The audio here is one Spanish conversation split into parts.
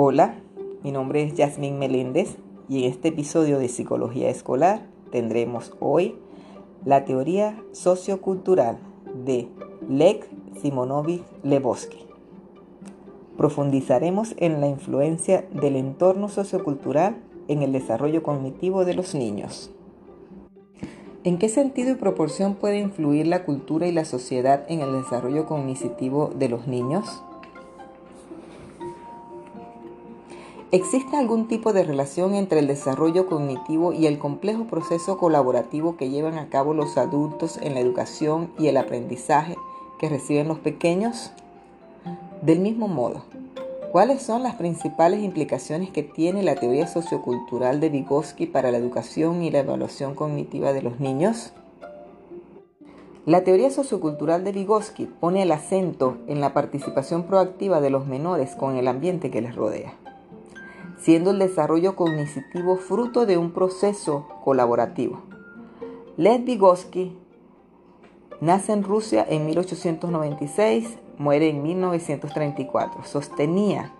Hola, mi nombre es Yasmín Meléndez y en este episodio de Psicología Escolar tendremos hoy la teoría sociocultural de Lech Simonovich Lebowski. Profundizaremos en la influencia del entorno sociocultural en el desarrollo cognitivo de los niños. ¿En qué sentido y proporción puede influir la cultura y la sociedad en el desarrollo cognitivo de los niños? ¿Existe algún tipo de relación entre el desarrollo cognitivo y el complejo proceso colaborativo que llevan a cabo los adultos en la educación y el aprendizaje que reciben los pequeños? Del mismo modo, ¿cuáles son las principales implicaciones que tiene la teoría sociocultural de Vygotsky para la educación y la evaluación cognitiva de los niños? La teoría sociocultural de Vygotsky pone el acento en la participación proactiva de los menores con el ambiente que les rodea siendo el desarrollo cognitivo fruto de un proceso colaborativo. Lev Vygotsky nace en Rusia en 1896, muere en 1934. Sostenía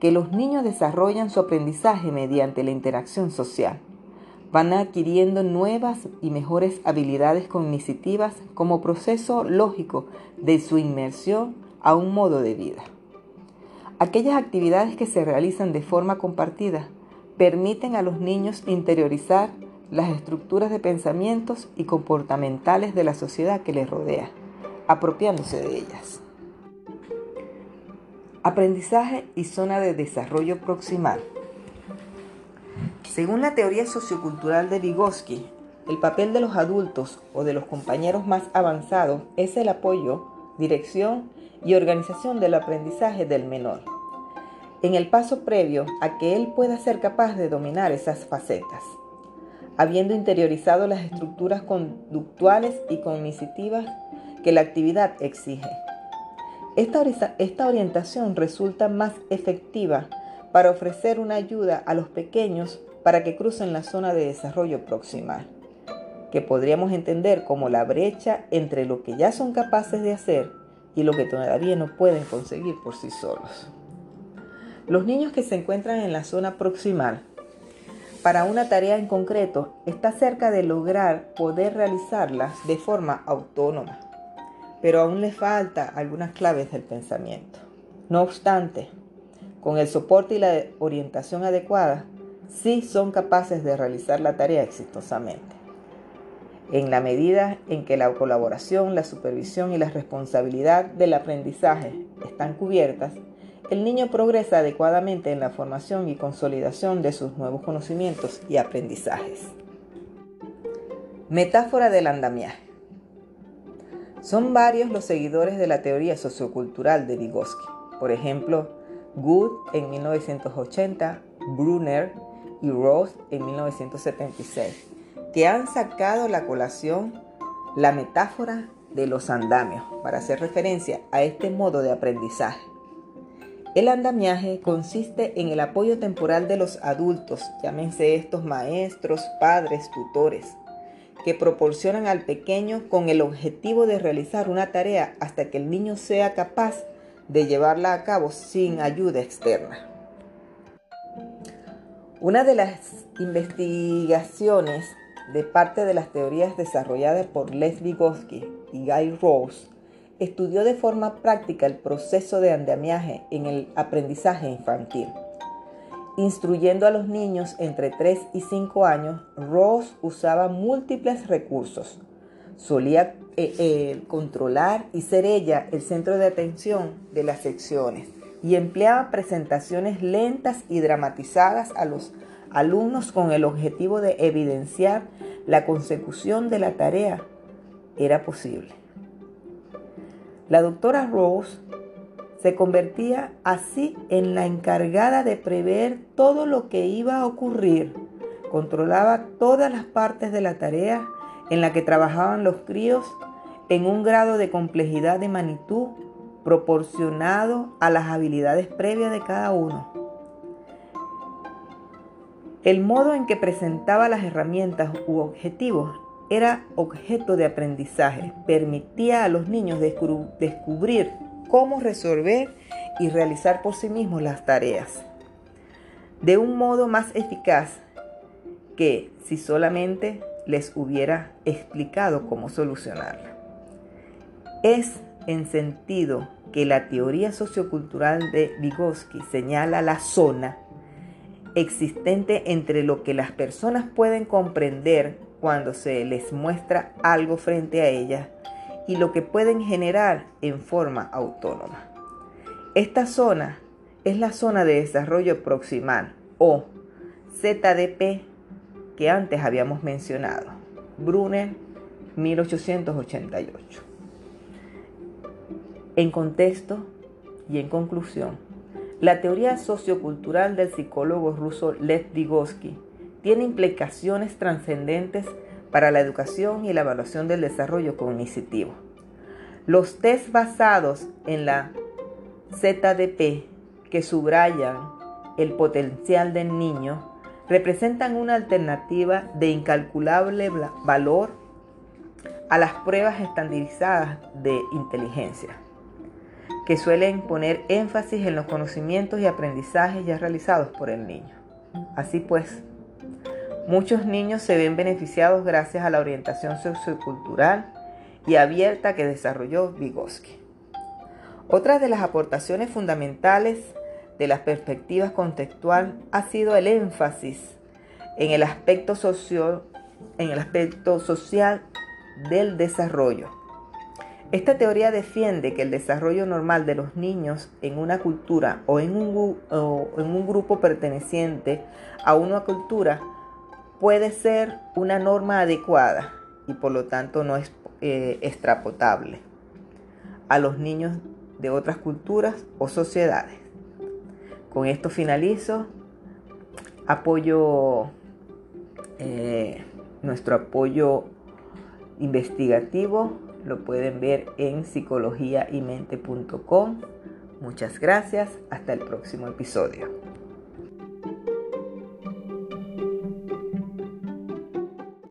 que los niños desarrollan su aprendizaje mediante la interacción social. Van adquiriendo nuevas y mejores habilidades cognitivas como proceso lógico de su inmersión a un modo de vida. Aquellas actividades que se realizan de forma compartida permiten a los niños interiorizar las estructuras de pensamientos y comportamentales de la sociedad que les rodea, apropiándose de ellas. Aprendizaje y zona de desarrollo proximal. Según la teoría sociocultural de Vygotsky, el papel de los adultos o de los compañeros más avanzados es el apoyo, dirección y organización del aprendizaje del menor, en el paso previo a que él pueda ser capaz de dominar esas facetas, habiendo interiorizado las estructuras conductuales y cognitivas que la actividad exige. Esta, orientación resulta más efectiva para ofrecer una ayuda a los pequeños para que crucen la zona de desarrollo proximal, que podríamos entender como la brecha entre lo que ya son capaces de hacer y lo que todavía no pueden conseguir por sí solos. Los niños que se encuentran en la zona proximal para una tarea en concreto está cerca de lograr poder realizarla de forma autónoma, pero aún le falta algunas claves del pensamiento. No obstante, con el soporte y la orientación adecuada, sí son capaces de realizar la tarea exitosamente en la medida en que la colaboración, la supervisión y la responsabilidad del aprendizaje están cubiertas, el niño progresa adecuadamente en la formación y consolidación de sus nuevos conocimientos y aprendizajes. Metáfora del andamiaje. Son varios los seguidores de la teoría sociocultural de Vygotsky. Por ejemplo, Good en 1980, Brunner y Ross en 1976 que han sacado la colación la metáfora de los andamios para hacer referencia a este modo de aprendizaje. El andamiaje consiste en el apoyo temporal de los adultos, llámense estos maestros, padres, tutores, que proporcionan al pequeño con el objetivo de realizar una tarea hasta que el niño sea capaz de llevarla a cabo sin ayuda externa. Una de las investigaciones de parte de las teorías desarrolladas por Les Vygotsky y Guy Rose, estudió de forma práctica el proceso de andamiaje en el aprendizaje infantil. Instruyendo a los niños entre 3 y 5 años, Rose usaba múltiples recursos. Solía eh, eh, controlar y ser ella el centro de atención de las secciones y empleaba presentaciones lentas y dramatizadas a los alumnos con el objetivo de evidenciar la consecución de la tarea era posible. La doctora Rose se convertía así en la encargada de prever todo lo que iba a ocurrir. Controlaba todas las partes de la tarea en la que trabajaban los críos en un grado de complejidad de magnitud proporcionado a las habilidades previas de cada uno. El modo en que presentaba las herramientas u objetivos era objeto de aprendizaje, permitía a los niños descubrir cómo resolver y realizar por sí mismos las tareas. de un modo más eficaz que si solamente les hubiera explicado cómo solucionarla. Es en sentido que la teoría sociocultural de Vygotsky señala la zona existente entre lo que las personas pueden comprender cuando se les muestra algo frente a ellas y lo que pueden generar en forma autónoma. Esta zona es la zona de desarrollo proximal o ZDP que antes habíamos mencionado. Brunner, 1888. En contexto y en conclusión, la teoría sociocultural del psicólogo ruso Lev Vygotsky tiene implicaciones trascendentes para la educación y la evaluación del desarrollo cognitivo. Los test basados en la ZDP que subrayan el potencial del niño representan una alternativa de incalculable valor a las pruebas estandarizadas de inteligencia, que suelen poner énfasis en los conocimientos y aprendizajes ya realizados por el niño. Así pues, muchos niños se ven beneficiados gracias a la orientación sociocultural y abierta que desarrolló Vygotsky. Otra de las aportaciones fundamentales de las perspectivas contextual ha sido el énfasis en el aspecto, social, en el aspecto social del desarrollo. Esta teoría defiende que el desarrollo normal de los niños en una cultura o en un, en un grupo perteneciente a una cultura puede ser una norma adecuada y por lo tanto no es eh, extrapotable a los niños de otras culturas o sociedades. Con esto finalizo. Apoyo eh, nuestro apoyo investigativo. Lo pueden ver en psicologiaymente.com. Muchas gracias. Hasta el próximo episodio.